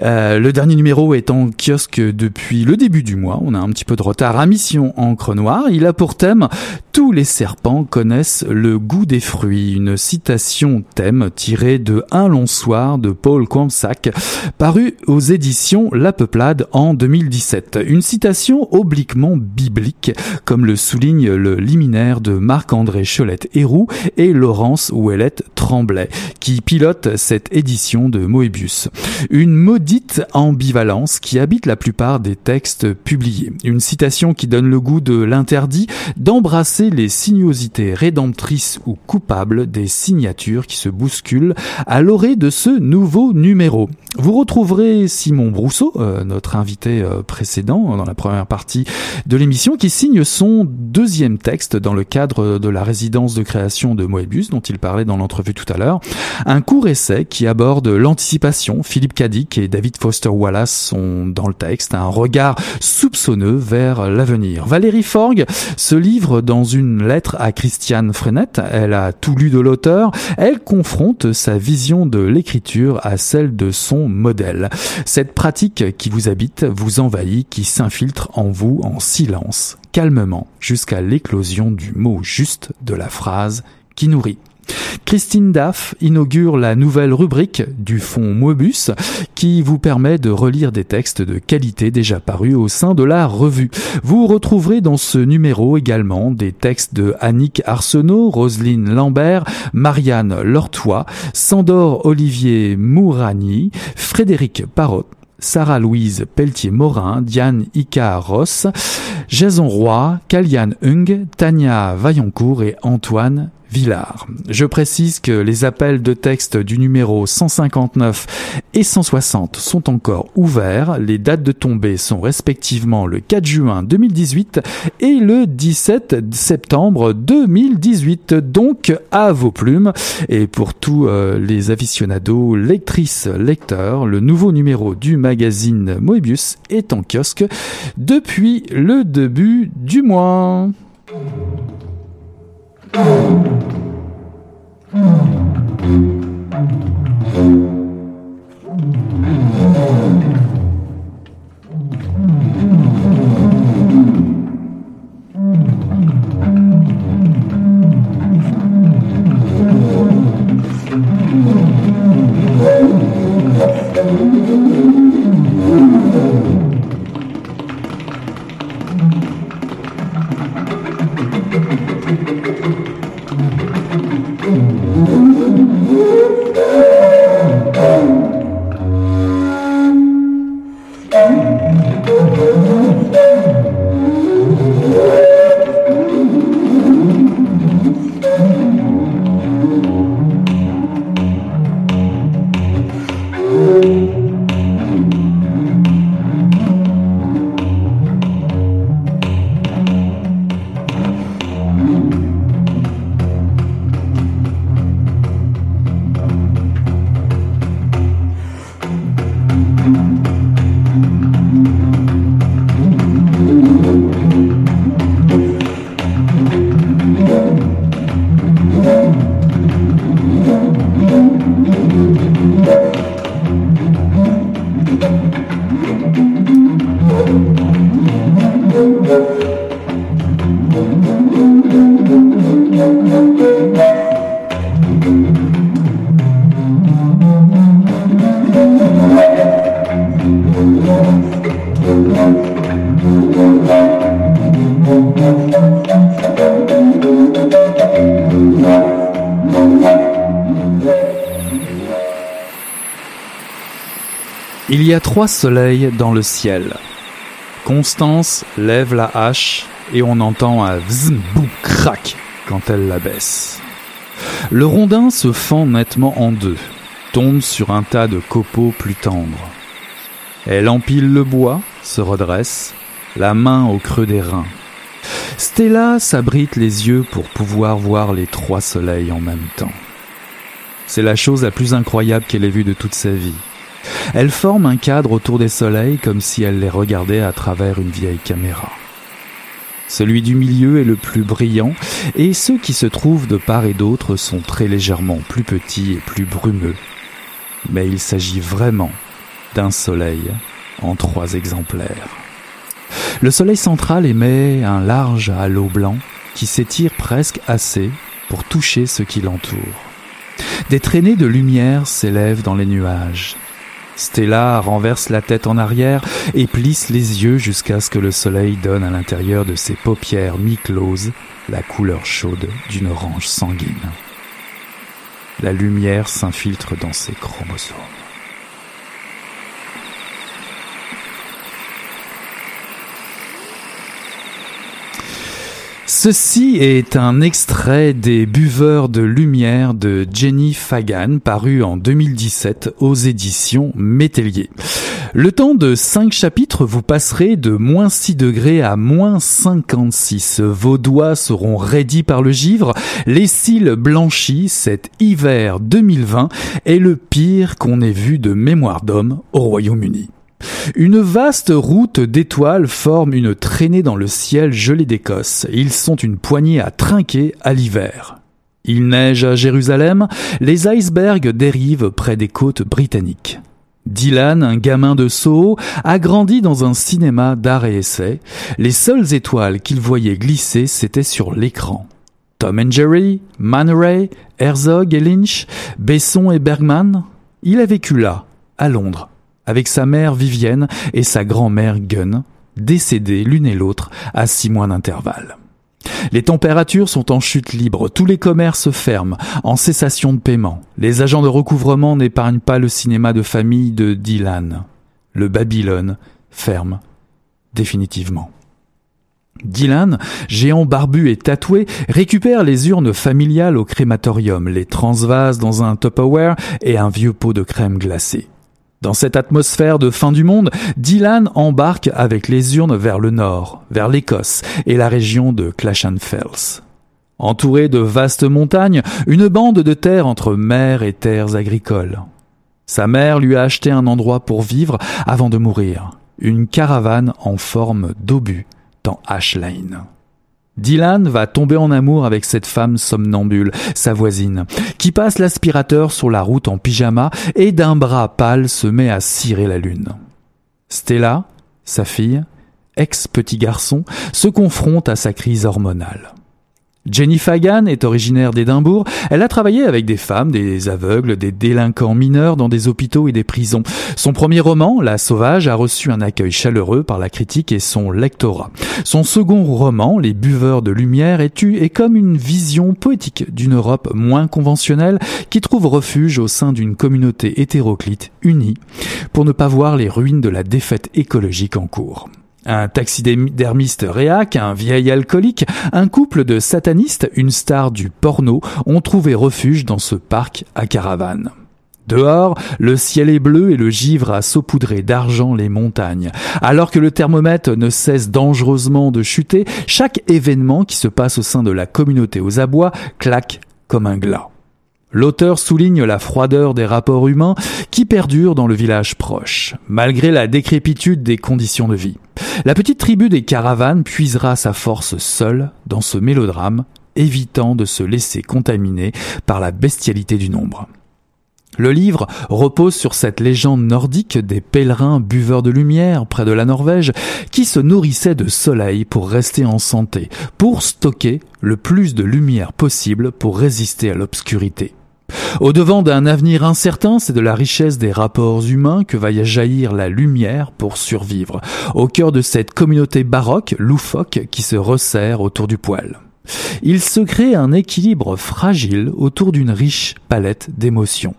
Euh, le dernier numéro est en kiosque depuis le début du mois. On a un petit peu de retard à mission encre noire. Il a pour thème Tous les serpents connaissent le goût des fruits. Une citation thème tirée de Un long soir de Paul Quamsack, paru aux éditions La Peuplade en 2017. Une citation obliquement biblique, comme le souligne le liminaire de Marc-André Cholette-Héroux et Laurence Ouellette Tremblay, qui pilote cette édition de Moebius. Une maudite ambivalence qui habite la plupart des textes publiés. Une citation qui donne le goût de l'interdit d'embrasser les sinuosités rédemptrices ou coupables des signatures qui se bousculent à l'orée de ce nouveau numéro. Vous retrouverez Simon Brousseau, euh, notre invité euh, précédent dans la première partie de l'émission, qui signe son deuxième texte dans le cadre de la résidence de création de Moebius, dont il parlait dans l'entrevue tout à l'heure. Un court essai qui aborde l'anticipation. Philippe Cadic et David Foster Wallace sont dans le texte, un regard soupçonneux vers l'avenir. Valérie Forgue se livre dans une lettre à Christiane Frenette. Elle a tout lu de l'auteur. Elle confronte sa vision de l'écriture à celle de son modèle. Cette pratique qui vous habite, vous envahit, qui s'infiltre en vous en calmement, jusqu'à l'éclosion du mot juste de la phrase qui nourrit. Christine Daff inaugure la nouvelle rubrique du fonds Moebius qui vous permet de relire des textes de qualité déjà parus au sein de la revue. Vous retrouverez dans ce numéro également des textes de Annick Arsenault, Roselyne Lambert, Marianne Lortois, Sandor Olivier Mourani, Frédéric Parot, Sarah-Louise Pelletier-Morin, Diane Ika Ross, Jason Roy, Kalian Hung, Tania Vaillancourt et Antoine Villard. Je précise que les appels de texte du numéro 159 et 160 sont encore ouverts. Les dates de tombée sont respectivement le 4 juin 2018 et le 17 septembre 2018. Donc à vos plumes. Et pour tous euh, les aficionados, lectrices, lecteurs, le nouveau numéro du magazine Moebius est en kiosque depuis le début du mois. Thank you. Trois soleils dans le ciel. Constance lève la hache et on entend un vzm boum crac quand elle la baisse. Le rondin se fend nettement en deux, tombe sur un tas de copeaux plus tendres. Elle empile le bois, se redresse, la main au creux des reins. Stella s'abrite les yeux pour pouvoir voir les trois soleils en même temps. C'est la chose la plus incroyable qu'elle ait vue de toute sa vie. Elle forme un cadre autour des soleils comme si elle les regardait à travers une vieille caméra. Celui du milieu est le plus brillant et ceux qui se trouvent de part et d'autre sont très légèrement plus petits et plus brumeux. Mais il s'agit vraiment d'un soleil en trois exemplaires. Le soleil central émet un large halo blanc qui s'étire presque assez pour toucher ce qui l'entoure. Des traînées de lumière s'élèvent dans les nuages. Stella renverse la tête en arrière et plisse les yeux jusqu'à ce que le soleil donne à l'intérieur de ses paupières mi-closes la couleur chaude d'une orange sanguine. La lumière s'infiltre dans ses chromosomes. Ceci est un extrait des Buveurs de lumière de Jenny Fagan, paru en 2017 aux éditions Métellier. Le temps de cinq chapitres, vous passerez de moins 6 degrés à moins 56. Vos doigts seront raidis par le givre, les cils blanchis, cet hiver 2020 est le pire qu'on ait vu de mémoire d'homme au Royaume-Uni. Une vaste route d'étoiles forme une traînée dans le ciel gelé d'Écosse. Ils sont une poignée à trinquer à l'hiver. Il neige à Jérusalem, les icebergs dérivent près des côtes britanniques. Dylan, un gamin de Soho, a grandi dans un cinéma d'art et essai. Les seules étoiles qu'il voyait glisser, c'était sur l'écran. Tom and Jerry, Man Ray, Herzog et Lynch, Besson et Bergman. Il a vécu là, à Londres, avec sa mère Vivienne et sa grand-mère Gunn, décédées l'une et l'autre à six mois d'intervalle. Les températures sont en chute libre, tous les commerces ferment, en cessation de paiement. Les agents de recouvrement n'épargnent pas le cinéma de famille de Dylan. Le Babylone ferme définitivement. Dylan, géant barbu et tatoué, récupère les urnes familiales au crématorium, les transvases dans un Tupperware et un vieux pot de crème glacée. Dans cette atmosphère de fin du monde, Dylan embarque avec les urnes vers le nord, vers l'Écosse et la région de Fells. Entouré de vastes montagnes, une bande de terre entre mer et terres agricoles. Sa mère lui a acheté un endroit pour vivre avant de mourir, une caravane en forme d'obus dans Ash Lane. Dylan va tomber en amour avec cette femme somnambule, sa voisine, qui passe l'aspirateur sur la route en pyjama et d'un bras pâle se met à cirer la lune. Stella, sa fille, ex-petit garçon, se confronte à sa crise hormonale. Jenny Fagan est originaire d'Édimbourg. Elle a travaillé avec des femmes, des aveugles, des délinquants mineurs dans des hôpitaux et des prisons. Son premier roman, La Sauvage, a reçu un accueil chaleureux par la critique et son lectorat. Son second roman, Les Buveurs de Lumière, est, est comme une vision poétique d'une Europe moins conventionnelle qui trouve refuge au sein d'une communauté hétéroclite unie pour ne pas voir les ruines de la défaite écologique en cours. Un taxidermiste réac, un vieil alcoolique, un couple de satanistes, une star du porno ont trouvé refuge dans ce parc à caravane. Dehors, le ciel est bleu et le givre a saupoudré d'argent les montagnes. Alors que le thermomètre ne cesse dangereusement de chuter, chaque événement qui se passe au sein de la communauté aux abois claque comme un glas. L'auteur souligne la froideur des rapports humains qui perdurent dans le village proche, malgré la décrépitude des conditions de vie. La petite tribu des caravanes puisera sa force seule dans ce mélodrame, évitant de se laisser contaminer par la bestialité du nombre. Le livre repose sur cette légende nordique des pèlerins buveurs de lumière près de la Norvège qui se nourrissaient de soleil pour rester en santé, pour stocker le plus de lumière possible pour résister à l'obscurité. Au devant d'un avenir incertain, c'est de la richesse des rapports humains que va y jaillir la lumière pour survivre, au cœur de cette communauté baroque, loufoque, qui se resserre autour du poil. Il se crée un équilibre fragile autour d'une riche palette d'émotions.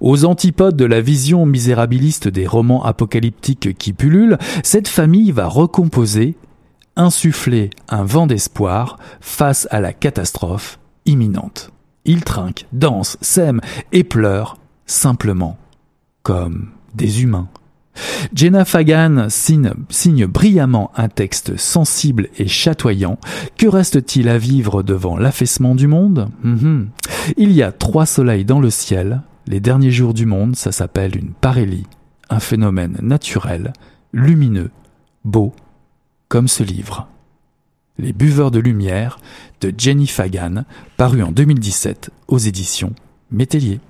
Aux antipodes de la vision misérabiliste des romans apocalyptiques qui pullulent, cette famille va recomposer, insuffler un vent d'espoir face à la catastrophe imminente. Ils trinquent, dansent, s'aiment et pleurent, simplement, comme des humains. Jenna Fagan signe, brillamment un texte sensible et chatoyant. Que reste-t-il à vivre devant l'affaissement du monde? Mhm. Il y a trois soleils dans le ciel. Les derniers jours du monde, ça s'appelle une parélie, un phénomène naturel, lumineux, beau, comme ce livre. Les buveurs de lumière de Jenny Fagan, paru en 2017 aux éditions Métellier.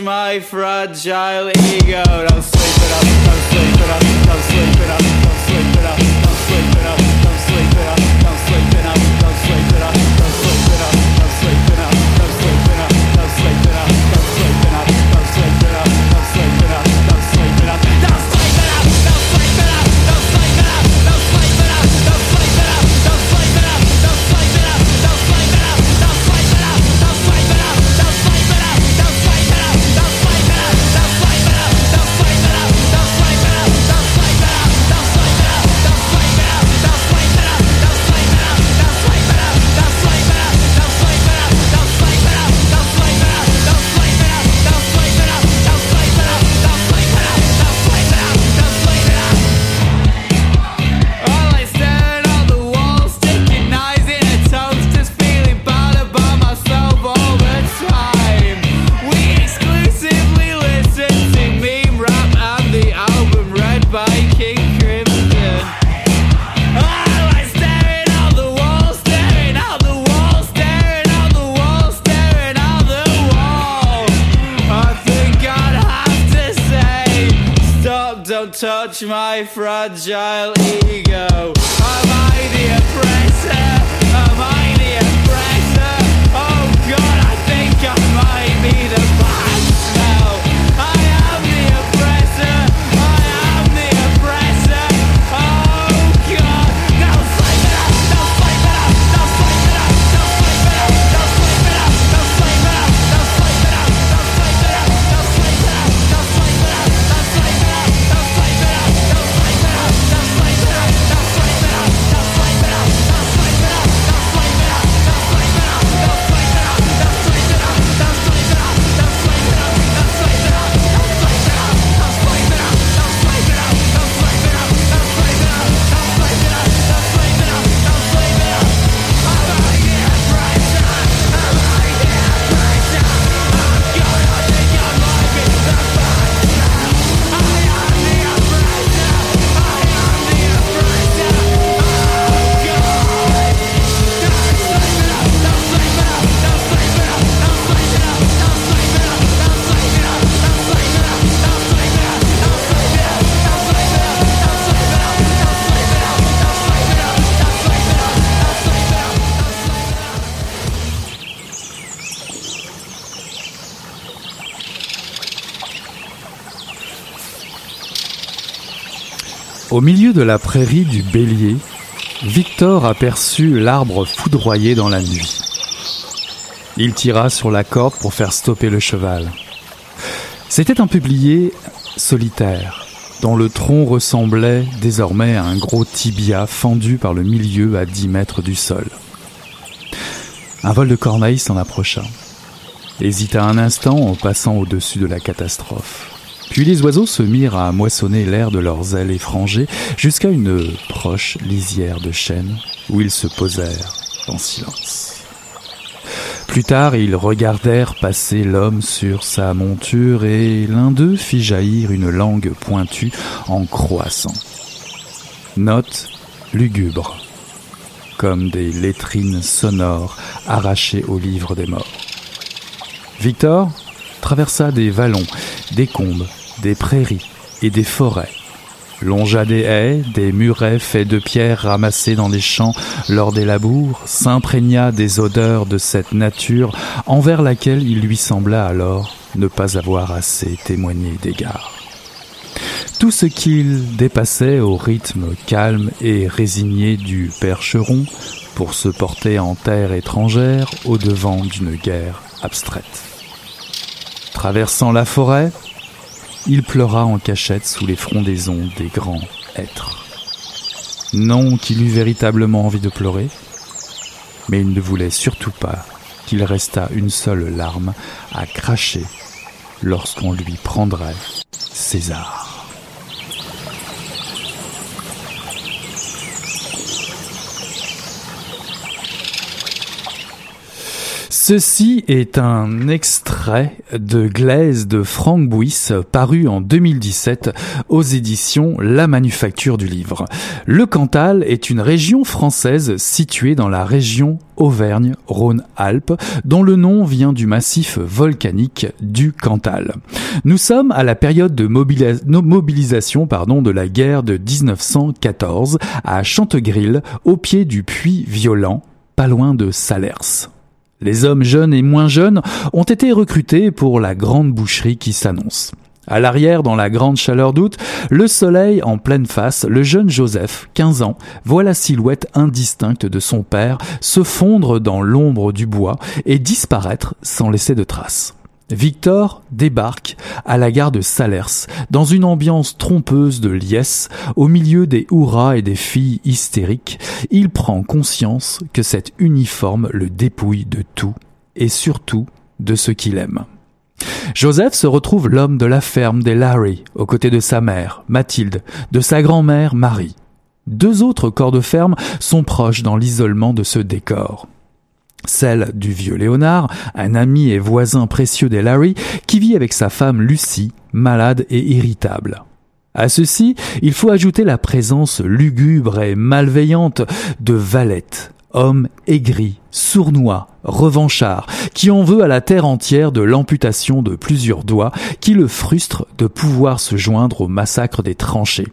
my fragile ego. Don't sleep it up, don't sleep it up, don't sleep it up, don't sleep it up, don't sleep it up. life right. Au milieu de la prairie du Bélier, Victor aperçut l'arbre foudroyé dans la nuit. Il tira sur la corde pour faire stopper le cheval. C'était un publier solitaire, dont le tronc ressemblait désormais à un gros tibia fendu par le milieu à 10 mètres du sol. Un vol de corneille s'en approcha, hésita un instant en passant au-dessus de la catastrophe. Puis les oiseaux se mirent à moissonner l'air de leurs ailes effrangées jusqu'à une proche lisière de chêne où ils se posèrent en silence. Plus tard, ils regardèrent passer l'homme sur sa monture et l'un d'eux fit jaillir une langue pointue en croissant. Note lugubre, comme des lettrines sonores arrachées au livre des morts. Victor traversa des vallons, des combes, des prairies et des forêts longea des haies, des murets faits de pierres ramassées dans les champs lors des labours, s'imprégna des odeurs de cette nature envers laquelle il lui sembla alors ne pas avoir assez témoigné d'égard. Tout ce qu'il dépassait au rythme calme et résigné du percheron pour se porter en terre étrangère au devant d'une guerre abstraite. Traversant la forêt, il pleura en cachette sous les frondaisons des grands êtres. Non qu'il eût véritablement envie de pleurer, mais il ne voulait surtout pas qu'il restât une seule larme à cracher lorsqu'on lui prendrait César. Ceci est un extrait de Glaise de Franck Bouys paru en 2017 aux éditions La Manufacture du Livre. Le Cantal est une région française située dans la région Auvergne-Rhône-Alpes dont le nom vient du massif volcanique du Cantal. Nous sommes à la période de mobilisation de la guerre de 1914 à Chantegrille au pied du puits Violent pas loin de Salers. Les hommes jeunes et moins jeunes ont été recrutés pour la grande boucherie qui s'annonce. À l'arrière, dans la grande chaleur d'août, le soleil en pleine face, le jeune Joseph, 15 ans, voit la silhouette indistincte de son père se fondre dans l'ombre du bois et disparaître sans laisser de traces. Victor débarque à la gare de Salers dans une ambiance trompeuse de liesse au milieu des hurrahs et des filles hystériques. Il prend conscience que cet uniforme le dépouille de tout et surtout de ce qu'il aime. Joseph se retrouve l'homme de la ferme des Larry aux côtés de sa mère, Mathilde, de sa grand-mère, Marie. Deux autres corps de ferme sont proches dans l'isolement de ce décor celle du vieux Léonard, un ami et voisin précieux des Larry, qui vit avec sa femme Lucie, malade et irritable. À ceci, il faut ajouter la présence lugubre et malveillante de Valette, homme aigri, sournois, revanchard, qui en veut à la terre entière de l'amputation de plusieurs doigts, qui le frustre de pouvoir se joindre au massacre des tranchées.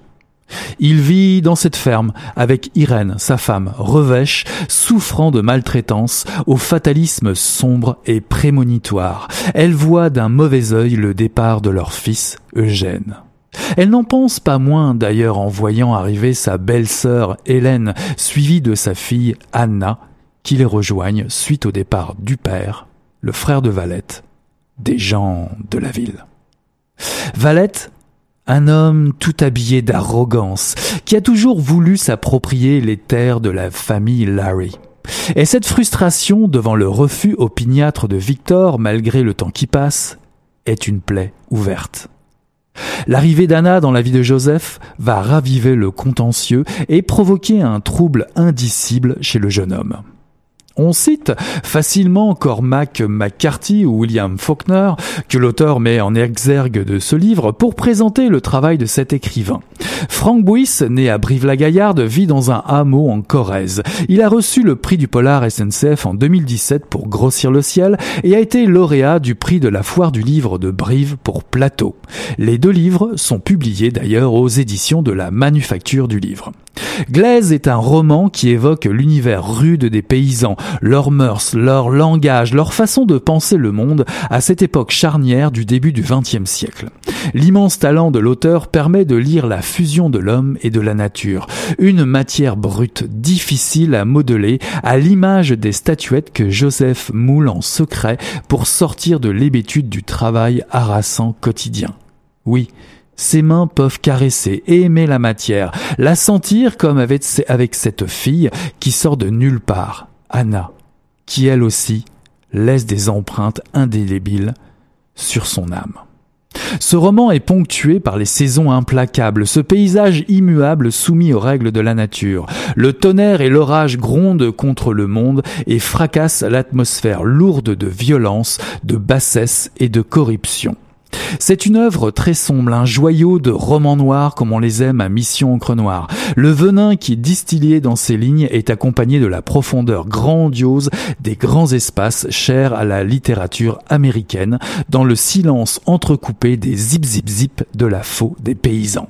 Il vit dans cette ferme avec Irène, sa femme, revêche, souffrant de maltraitance, au fatalisme sombre et prémonitoire. Elle voit d'un mauvais œil le départ de leur fils, Eugène. Elle n'en pense pas moins d'ailleurs en voyant arriver sa belle-sœur Hélène, suivie de sa fille Anna, qui les rejoignent suite au départ du père, le frère de Valette, des gens de la ville. Valette un homme tout habillé d'arrogance, qui a toujours voulu s'approprier les terres de la famille Larry. Et cette frustration devant le refus opiniâtre de Victor, malgré le temps qui passe, est une plaie ouverte. L'arrivée d'Anna dans la vie de Joseph va raviver le contentieux et provoquer un trouble indicible chez le jeune homme. On cite facilement Cormac McCarthy ou William Faulkner, que l'auteur met en exergue de ce livre, pour présenter le travail de cet écrivain. Frank Bouys, né à Brive-la-Gaillarde, vit dans un hameau en Corrèze. Il a reçu le prix du Polar SNCF en 2017 pour Grossir le ciel et a été lauréat du prix de la Foire du livre de Brive pour Plateau. Les deux livres sont publiés d'ailleurs aux éditions de la Manufacture du livre. Glaise est un roman qui évoque l'univers rude des paysans, leurs mœurs, leur langage, leur façon de penser le monde à cette époque charnière du début du XXe siècle. L'immense talent de l'auteur permet de lire la fusion de l'homme et de la nature, une matière brute, difficile à modeler, à l'image des statuettes que Joseph moule en secret pour sortir de l'hébétude du travail harassant quotidien. Oui, ses mains peuvent caresser aimer la matière, la sentir comme avec, avec cette fille qui sort de nulle part, Anna, qui elle aussi laisse des empreintes indélébiles sur son âme. Ce roman est ponctué par les saisons implacables, ce paysage immuable soumis aux règles de la nature. Le tonnerre et l'orage grondent contre le monde et fracassent l'atmosphère lourde de violence, de bassesse et de corruption. C'est une œuvre très sombre, un joyau de roman noir comme on les aime à Mission Encre Noire. Le venin qui est distillé dans ces lignes est accompagné de la profondeur grandiose des grands espaces chers à la littérature américaine, dans le silence entrecoupé des zip zip zip de la faux des paysans.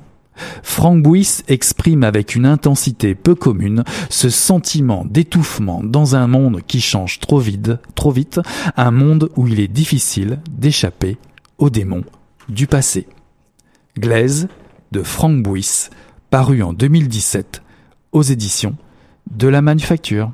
Frank Bouis exprime avec une intensité peu commune ce sentiment d'étouffement dans un monde qui change trop vite, trop vite, un monde où il est difficile d'échapper aux démons du passé. Glaise de Frank Bouis, paru en 2017 aux éditions de la Manufacture.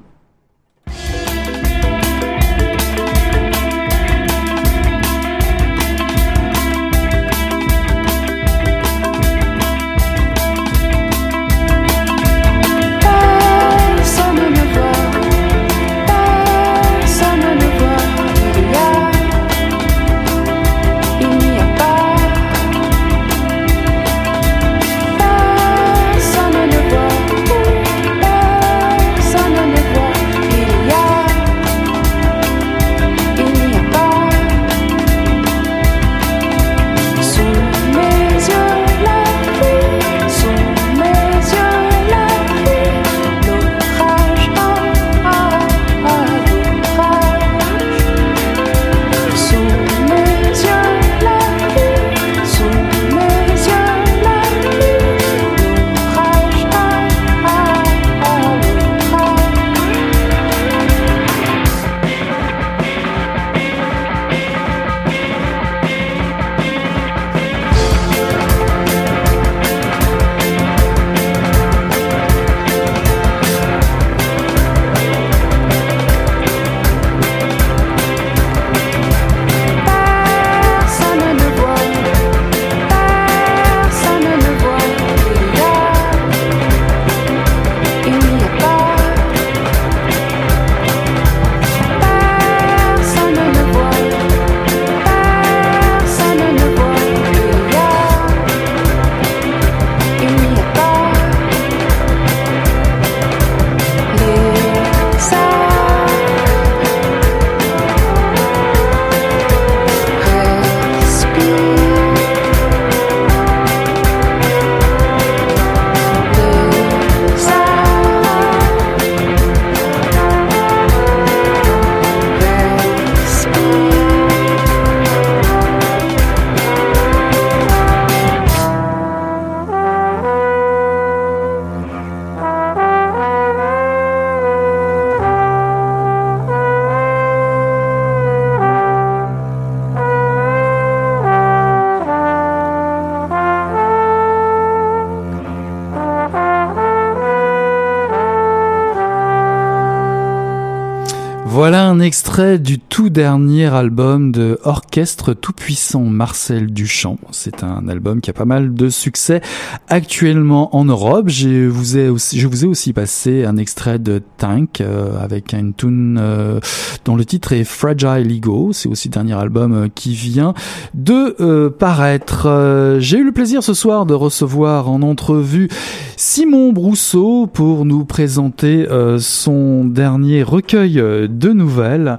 Extrait du tout dernier album de Orchestre Tout-Puissant Marcel Duchamp. C'est un album qui a pas mal de succès actuellement en Europe. Je vous ai aussi, je vous ai aussi passé un extrait de Tank euh, avec une tune euh, dont le titre est Fragile Ego. C'est aussi le dernier album euh, qui vient de paraître. J'ai eu le plaisir ce soir de recevoir en entrevue Simon Brousseau pour nous présenter son dernier recueil de nouvelles.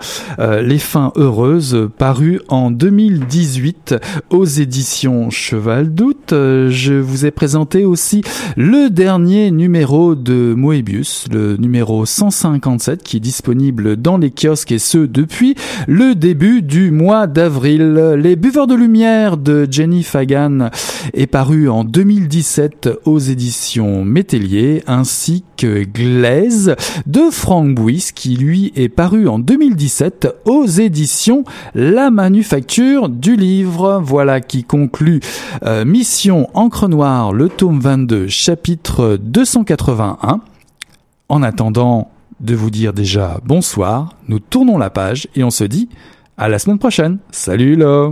Les fins heureuses, paru en 2018 aux éditions Cheval d'août. Je vous ai présenté aussi le dernier numéro de Moebius, le numéro 157, qui est disponible dans les kiosques et ce depuis le début du mois d'avril. Les Buveurs de Lumière de Jenny Fagan est paru en 2017 aux éditions Métellier, ainsi que Glaise de Frank Bouis, qui lui est paru en 2017 aux éditions La Manufacture du Livre. Voilà qui conclut euh, Mission Encre Noire, le tome 22, chapitre 281. En attendant de vous dire déjà bonsoir, nous tournons la page et on se dit à la semaine prochaine. Salut là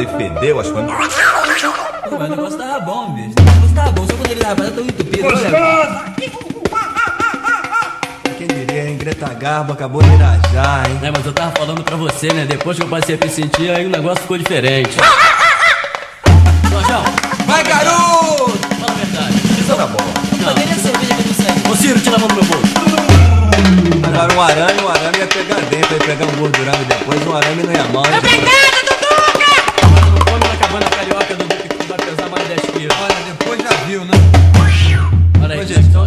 pensando alguma coisa e fedeu, acho que Pô, mas o negócio tava bom, bicho. O negócio tava bom, só quando ele tava tão entupido. Olha. Quem diria, hein? Greta Garbo acabou de irajar, hein? É, mas eu tava falando pra você, né? Depois que eu passei a me sentir, aí o negócio ficou diferente. Jorjão! Vai, garoto! Fala a verdade. Isso tá bom. Não. Cadê a cerveja que não serve? Ô, Ciro, tira a mão do meu bolso. Agora um arame, um arame ia pegar dentro, ia pegar um gordurame depois, um arame não ia mal banda carioca do Duque do pesar mais 10 Esquina. Olha, depois já viu, né? Olha aí, Hoje a questão.